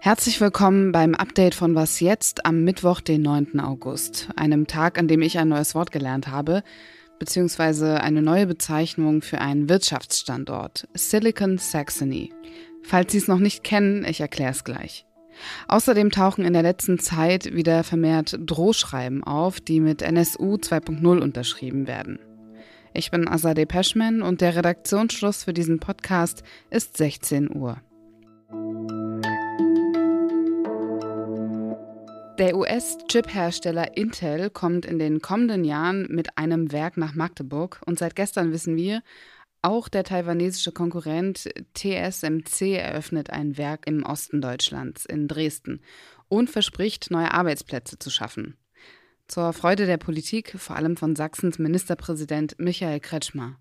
Herzlich willkommen beim Update von Was jetzt am Mittwoch, den 9. August, einem Tag, an dem ich ein neues Wort gelernt habe, beziehungsweise eine neue Bezeichnung für einen Wirtschaftsstandort, Silicon Saxony. Falls Sie es noch nicht kennen, ich erkläre es gleich. Außerdem tauchen in der letzten Zeit wieder vermehrt Drohschreiben auf, die mit NSU 2.0 unterschrieben werden. Ich bin Azadeh Peschman und der Redaktionsschluss für diesen Podcast ist 16 Uhr. Der US-Chip-Hersteller Intel kommt in den kommenden Jahren mit einem Werk nach Magdeburg und seit gestern wissen wir, auch der taiwanesische Konkurrent TSMC eröffnet ein Werk im Osten Deutschlands, in Dresden, und verspricht, neue Arbeitsplätze zu schaffen. Zur Freude der Politik, vor allem von Sachsens Ministerpräsident Michael Kretschmer.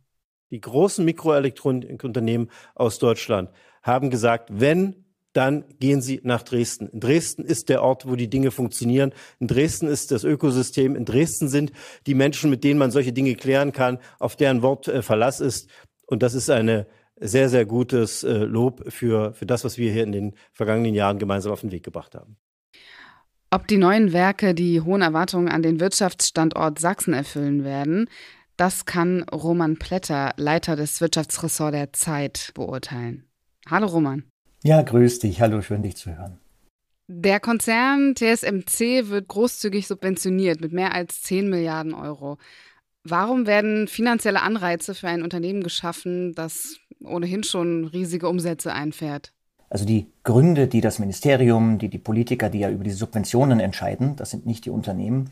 Die großen Mikroelektronikunternehmen aus Deutschland haben gesagt, wenn dann gehen Sie nach Dresden. In Dresden ist der Ort, wo die Dinge funktionieren. In Dresden ist das Ökosystem. In Dresden sind die Menschen, mit denen man solche Dinge klären kann, auf deren Wort äh, Verlass ist. Und das ist eine sehr, sehr gutes äh, Lob für, für das, was wir hier in den vergangenen Jahren gemeinsam auf den Weg gebracht haben. Ob die neuen Werke die hohen Erwartungen an den Wirtschaftsstandort Sachsen erfüllen werden, das kann Roman Plätter, Leiter des Wirtschaftsressorts der Zeit, beurteilen. Hallo Roman. Ja, grüß dich. Hallo, schön dich zu hören. Der Konzern TSMC wird großzügig subventioniert mit mehr als 10 Milliarden Euro. Warum werden finanzielle Anreize für ein Unternehmen geschaffen, das ohnehin schon riesige Umsätze einfährt? Also die Gründe, die das Ministerium, die die Politiker, die ja über die Subventionen entscheiden, das sind nicht die Unternehmen,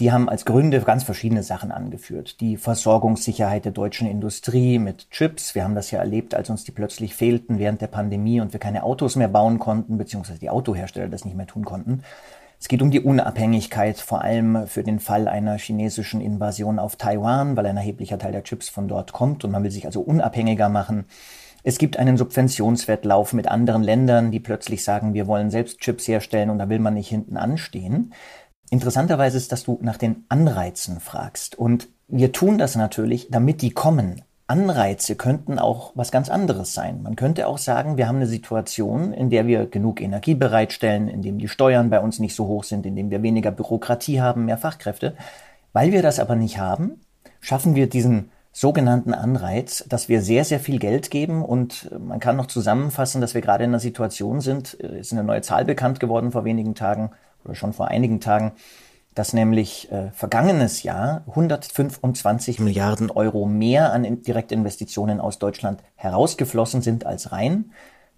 die haben als Gründe ganz verschiedene Sachen angeführt. Die Versorgungssicherheit der deutschen Industrie mit Chips. Wir haben das ja erlebt, als uns die plötzlich fehlten während der Pandemie und wir keine Autos mehr bauen konnten, beziehungsweise die Autohersteller das nicht mehr tun konnten. Es geht um die Unabhängigkeit, vor allem für den Fall einer chinesischen Invasion auf Taiwan, weil ein erheblicher Teil der Chips von dort kommt und man will sich also unabhängiger machen. Es gibt einen Subventionswettlauf mit anderen Ländern, die plötzlich sagen, wir wollen selbst Chips herstellen und da will man nicht hinten anstehen. Interessanterweise ist, dass du nach den Anreizen fragst. Und wir tun das natürlich, damit die kommen. Anreize könnten auch was ganz anderes sein. Man könnte auch sagen, wir haben eine Situation, in der wir genug Energie bereitstellen, in dem die Steuern bei uns nicht so hoch sind, in dem wir weniger Bürokratie haben, mehr Fachkräfte. Weil wir das aber nicht haben, schaffen wir diesen sogenannten Anreiz, dass wir sehr, sehr viel Geld geben und man kann noch zusammenfassen, dass wir gerade in einer Situation sind, ist eine neue Zahl bekannt geworden vor wenigen Tagen, oder schon vor einigen Tagen, dass nämlich äh, vergangenes Jahr 125 Milliarden Euro mehr an Direktinvestitionen aus Deutschland herausgeflossen sind als rein.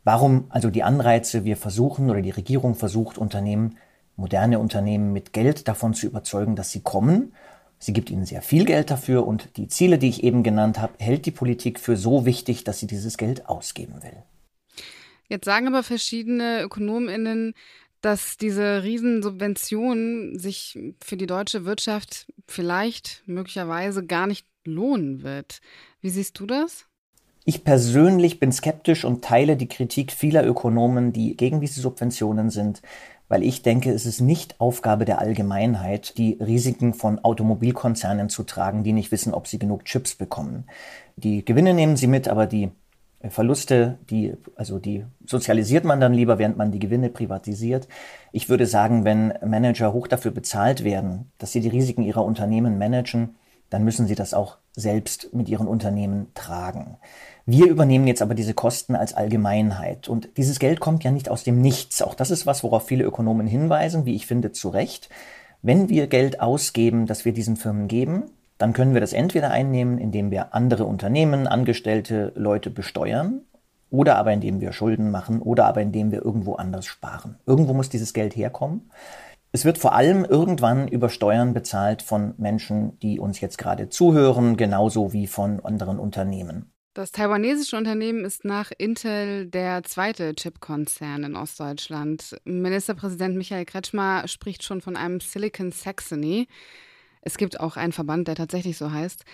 Warum also die Anreize? Wir versuchen oder die Regierung versucht Unternehmen, moderne Unternehmen mit Geld davon zu überzeugen, dass sie kommen. Sie gibt ihnen sehr viel Geld dafür und die Ziele, die ich eben genannt habe, hält die Politik für so wichtig, dass sie dieses Geld ausgeben will. Jetzt sagen aber verschiedene Ökonominnen, dass diese Riesensubvention sich für die deutsche Wirtschaft vielleicht möglicherweise gar nicht lohnen wird. Wie siehst du das? Ich persönlich bin skeptisch und teile die Kritik vieler Ökonomen, die gegen diese Subventionen sind, weil ich denke, es ist nicht Aufgabe der Allgemeinheit, die Risiken von Automobilkonzernen zu tragen, die nicht wissen, ob sie genug Chips bekommen. Die Gewinne nehmen sie mit, aber die Verluste, die, also die sozialisiert man dann lieber, während man die Gewinne privatisiert. Ich würde sagen, wenn Manager hoch dafür bezahlt werden, dass sie die Risiken ihrer Unternehmen managen, dann müssen sie das auch selbst mit ihren Unternehmen tragen. Wir übernehmen jetzt aber diese Kosten als Allgemeinheit. Und dieses Geld kommt ja nicht aus dem Nichts. Auch das ist was, worauf viele Ökonomen hinweisen, wie ich finde, zu Recht. Wenn wir Geld ausgeben, das wir diesen Firmen geben, dann können wir das entweder einnehmen, indem wir andere Unternehmen, angestellte Leute besteuern, oder aber indem wir Schulden machen, oder aber indem wir irgendwo anders sparen. Irgendwo muss dieses Geld herkommen. Es wird vor allem irgendwann über Steuern bezahlt von Menschen, die uns jetzt gerade zuhören, genauso wie von anderen Unternehmen. Das taiwanesische Unternehmen ist nach Intel der zweite Chipkonzern in Ostdeutschland. Ministerpräsident Michael Kretschmer spricht schon von einem Silicon Saxony. Es gibt auch einen Verband, der tatsächlich so heißt.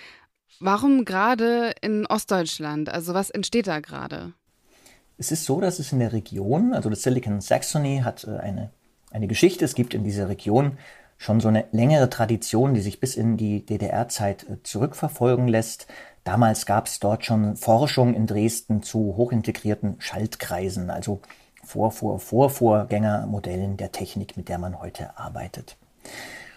Warum gerade in Ostdeutschland? Also was entsteht da gerade? Es ist so, dass es in der Region, also das Silicon Saxony hat äh, eine, eine Geschichte. Es gibt in dieser Region schon so eine längere Tradition, die sich bis in die DDR-Zeit äh, zurückverfolgen lässt. Damals gab es dort schon Forschung in Dresden zu hochintegrierten Schaltkreisen, also Vor, Vor, Vorvorgängermodellen der Technik, mit der man heute arbeitet.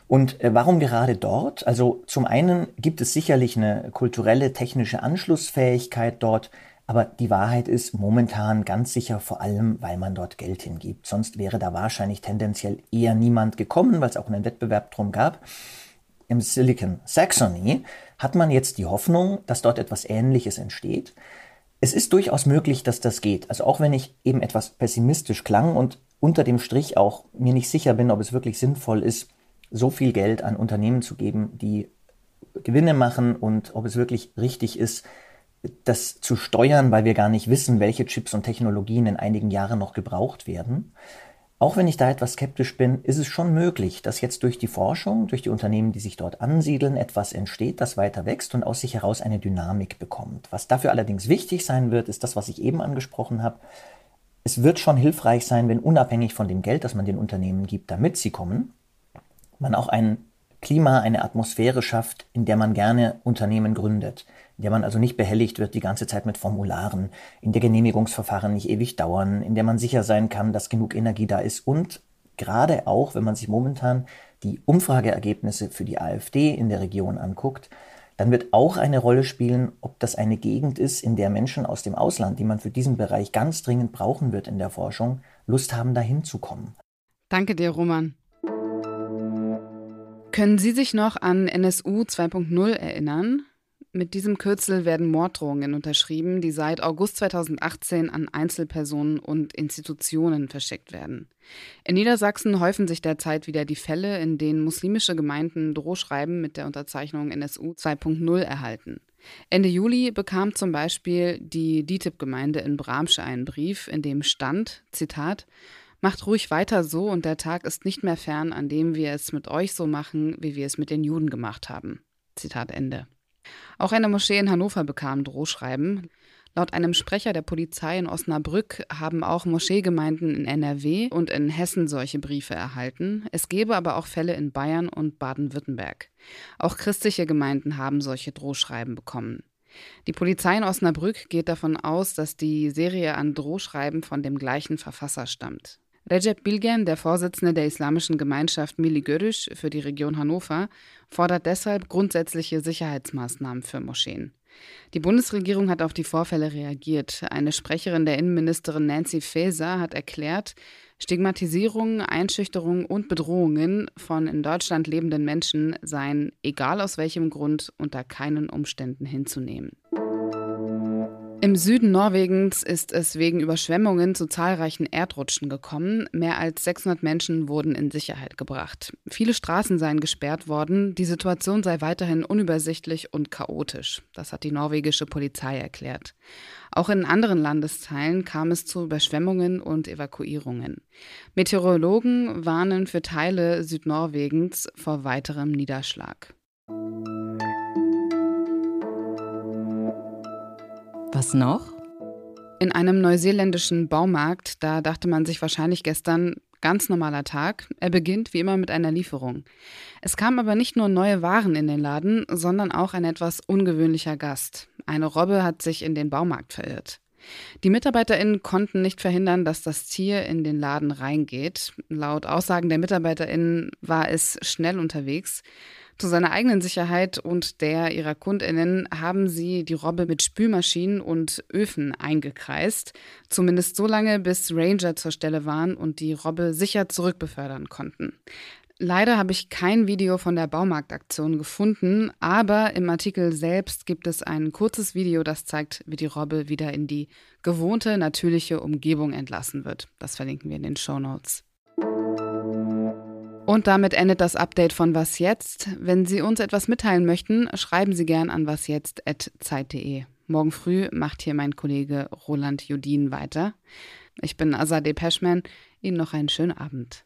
Und äh, warum gerade dort? Also zum einen gibt es sicherlich eine kulturelle, technische Anschlussfähigkeit dort, aber die Wahrheit ist momentan ganz sicher vor allem, weil man dort Geld hingibt. Sonst wäre da wahrscheinlich tendenziell eher niemand gekommen, weil es auch einen Wettbewerb drum gab. Im Silicon Saxony hat man jetzt die Hoffnung, dass dort etwas Ähnliches entsteht. Es ist durchaus möglich, dass das geht. Also auch wenn ich eben etwas pessimistisch klang und unter dem Strich auch mir nicht sicher bin, ob es wirklich sinnvoll ist, so viel Geld an Unternehmen zu geben, die Gewinne machen und ob es wirklich richtig ist, das zu steuern, weil wir gar nicht wissen, welche Chips und Technologien in einigen Jahren noch gebraucht werden. Auch wenn ich da etwas skeptisch bin, ist es schon möglich, dass jetzt durch die Forschung, durch die Unternehmen, die sich dort ansiedeln, etwas entsteht, das weiter wächst und aus sich heraus eine Dynamik bekommt. Was dafür allerdings wichtig sein wird, ist das, was ich eben angesprochen habe. Es wird schon hilfreich sein, wenn unabhängig von dem Geld, das man den Unternehmen gibt, damit sie kommen, man auch ein Klima, eine Atmosphäre schafft, in der man gerne Unternehmen gründet, in der man also nicht behelligt wird die ganze Zeit mit Formularen, in der Genehmigungsverfahren nicht ewig dauern, in der man sicher sein kann, dass genug Energie da ist und gerade auch, wenn man sich momentan die Umfrageergebnisse für die AfD in der Region anguckt, dann wird auch eine Rolle spielen, ob das eine Gegend ist, in der Menschen aus dem Ausland, die man für diesen Bereich ganz dringend brauchen wird in der Forschung, Lust haben, dahin zu kommen. Danke dir, Roman. Können Sie sich noch an NSU 2.0 erinnern? Mit diesem Kürzel werden Morddrohungen unterschrieben, die seit August 2018 an Einzelpersonen und Institutionen verschickt werden. In Niedersachsen häufen sich derzeit wieder die Fälle, in denen muslimische Gemeinden Drohschreiben mit der Unterzeichnung NSU 2.0 erhalten. Ende Juli bekam zum Beispiel die DITIB-Gemeinde in Bramsche einen Brief, in dem stand, Zitat, Macht ruhig weiter so und der Tag ist nicht mehr fern, an dem wir es mit euch so machen, wie wir es mit den Juden gemacht haben. Zitat Ende. Auch eine Moschee in Hannover bekam Drohschreiben. Laut einem Sprecher der Polizei in Osnabrück haben auch Moscheegemeinden in NRW und in Hessen solche Briefe erhalten. Es gebe aber auch Fälle in Bayern und Baden-Württemberg. Auch christliche Gemeinden haben solche Drohschreiben bekommen. Die Polizei in Osnabrück geht davon aus, dass die Serie an Drohschreiben von dem gleichen Verfasser stammt. Recep Bilgen, der Vorsitzende der islamischen Gemeinschaft Mili Görüş für die Region Hannover, fordert deshalb grundsätzliche Sicherheitsmaßnahmen für Moscheen. Die Bundesregierung hat auf die Vorfälle reagiert. Eine Sprecherin der Innenministerin Nancy Faeser hat erklärt, Stigmatisierung, Einschüchterung und Bedrohungen von in Deutschland lebenden Menschen seien, egal aus welchem Grund, unter keinen Umständen hinzunehmen. Im Süden Norwegens ist es wegen Überschwemmungen zu zahlreichen Erdrutschen gekommen. Mehr als 600 Menschen wurden in Sicherheit gebracht. Viele Straßen seien gesperrt worden. Die Situation sei weiterhin unübersichtlich und chaotisch. Das hat die norwegische Polizei erklärt. Auch in anderen Landesteilen kam es zu Überschwemmungen und Evakuierungen. Meteorologen warnen für Teile Südnorwegens vor weiterem Niederschlag. Was noch? In einem neuseeländischen Baumarkt, da dachte man sich wahrscheinlich gestern, ganz normaler Tag. Er beginnt wie immer mit einer Lieferung. Es kam aber nicht nur neue Waren in den Laden, sondern auch ein etwas ungewöhnlicher Gast. Eine Robbe hat sich in den Baumarkt verirrt. Die MitarbeiterInnen konnten nicht verhindern, dass das Tier in den Laden reingeht. Laut Aussagen der MitarbeiterInnen war es schnell unterwegs. Zu seiner eigenen Sicherheit und der ihrer Kundinnen haben sie die Robbe mit Spülmaschinen und Öfen eingekreist, zumindest so lange, bis Ranger zur Stelle waren und die Robbe sicher zurückbefördern konnten. Leider habe ich kein Video von der Baumarktaktion gefunden, aber im Artikel selbst gibt es ein kurzes Video, das zeigt, wie die Robbe wieder in die gewohnte, natürliche Umgebung entlassen wird. Das verlinken wir in den Show Notes. Und damit endet das Update von Was jetzt. Wenn Sie uns etwas mitteilen möchten, schreiben Sie gern an wasjetzt.zeit.de. Morgen früh macht hier mein Kollege Roland Judin weiter. Ich bin Azadeh Peschman. Ihnen noch einen schönen Abend.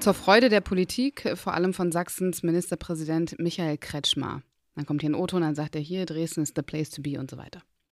Zur Freude der Politik, vor allem von Sachsens Ministerpräsident Michael Kretschmer. Dann kommt hier ein O-Ton, dann sagt er hier, Dresden ist the place to be und so weiter.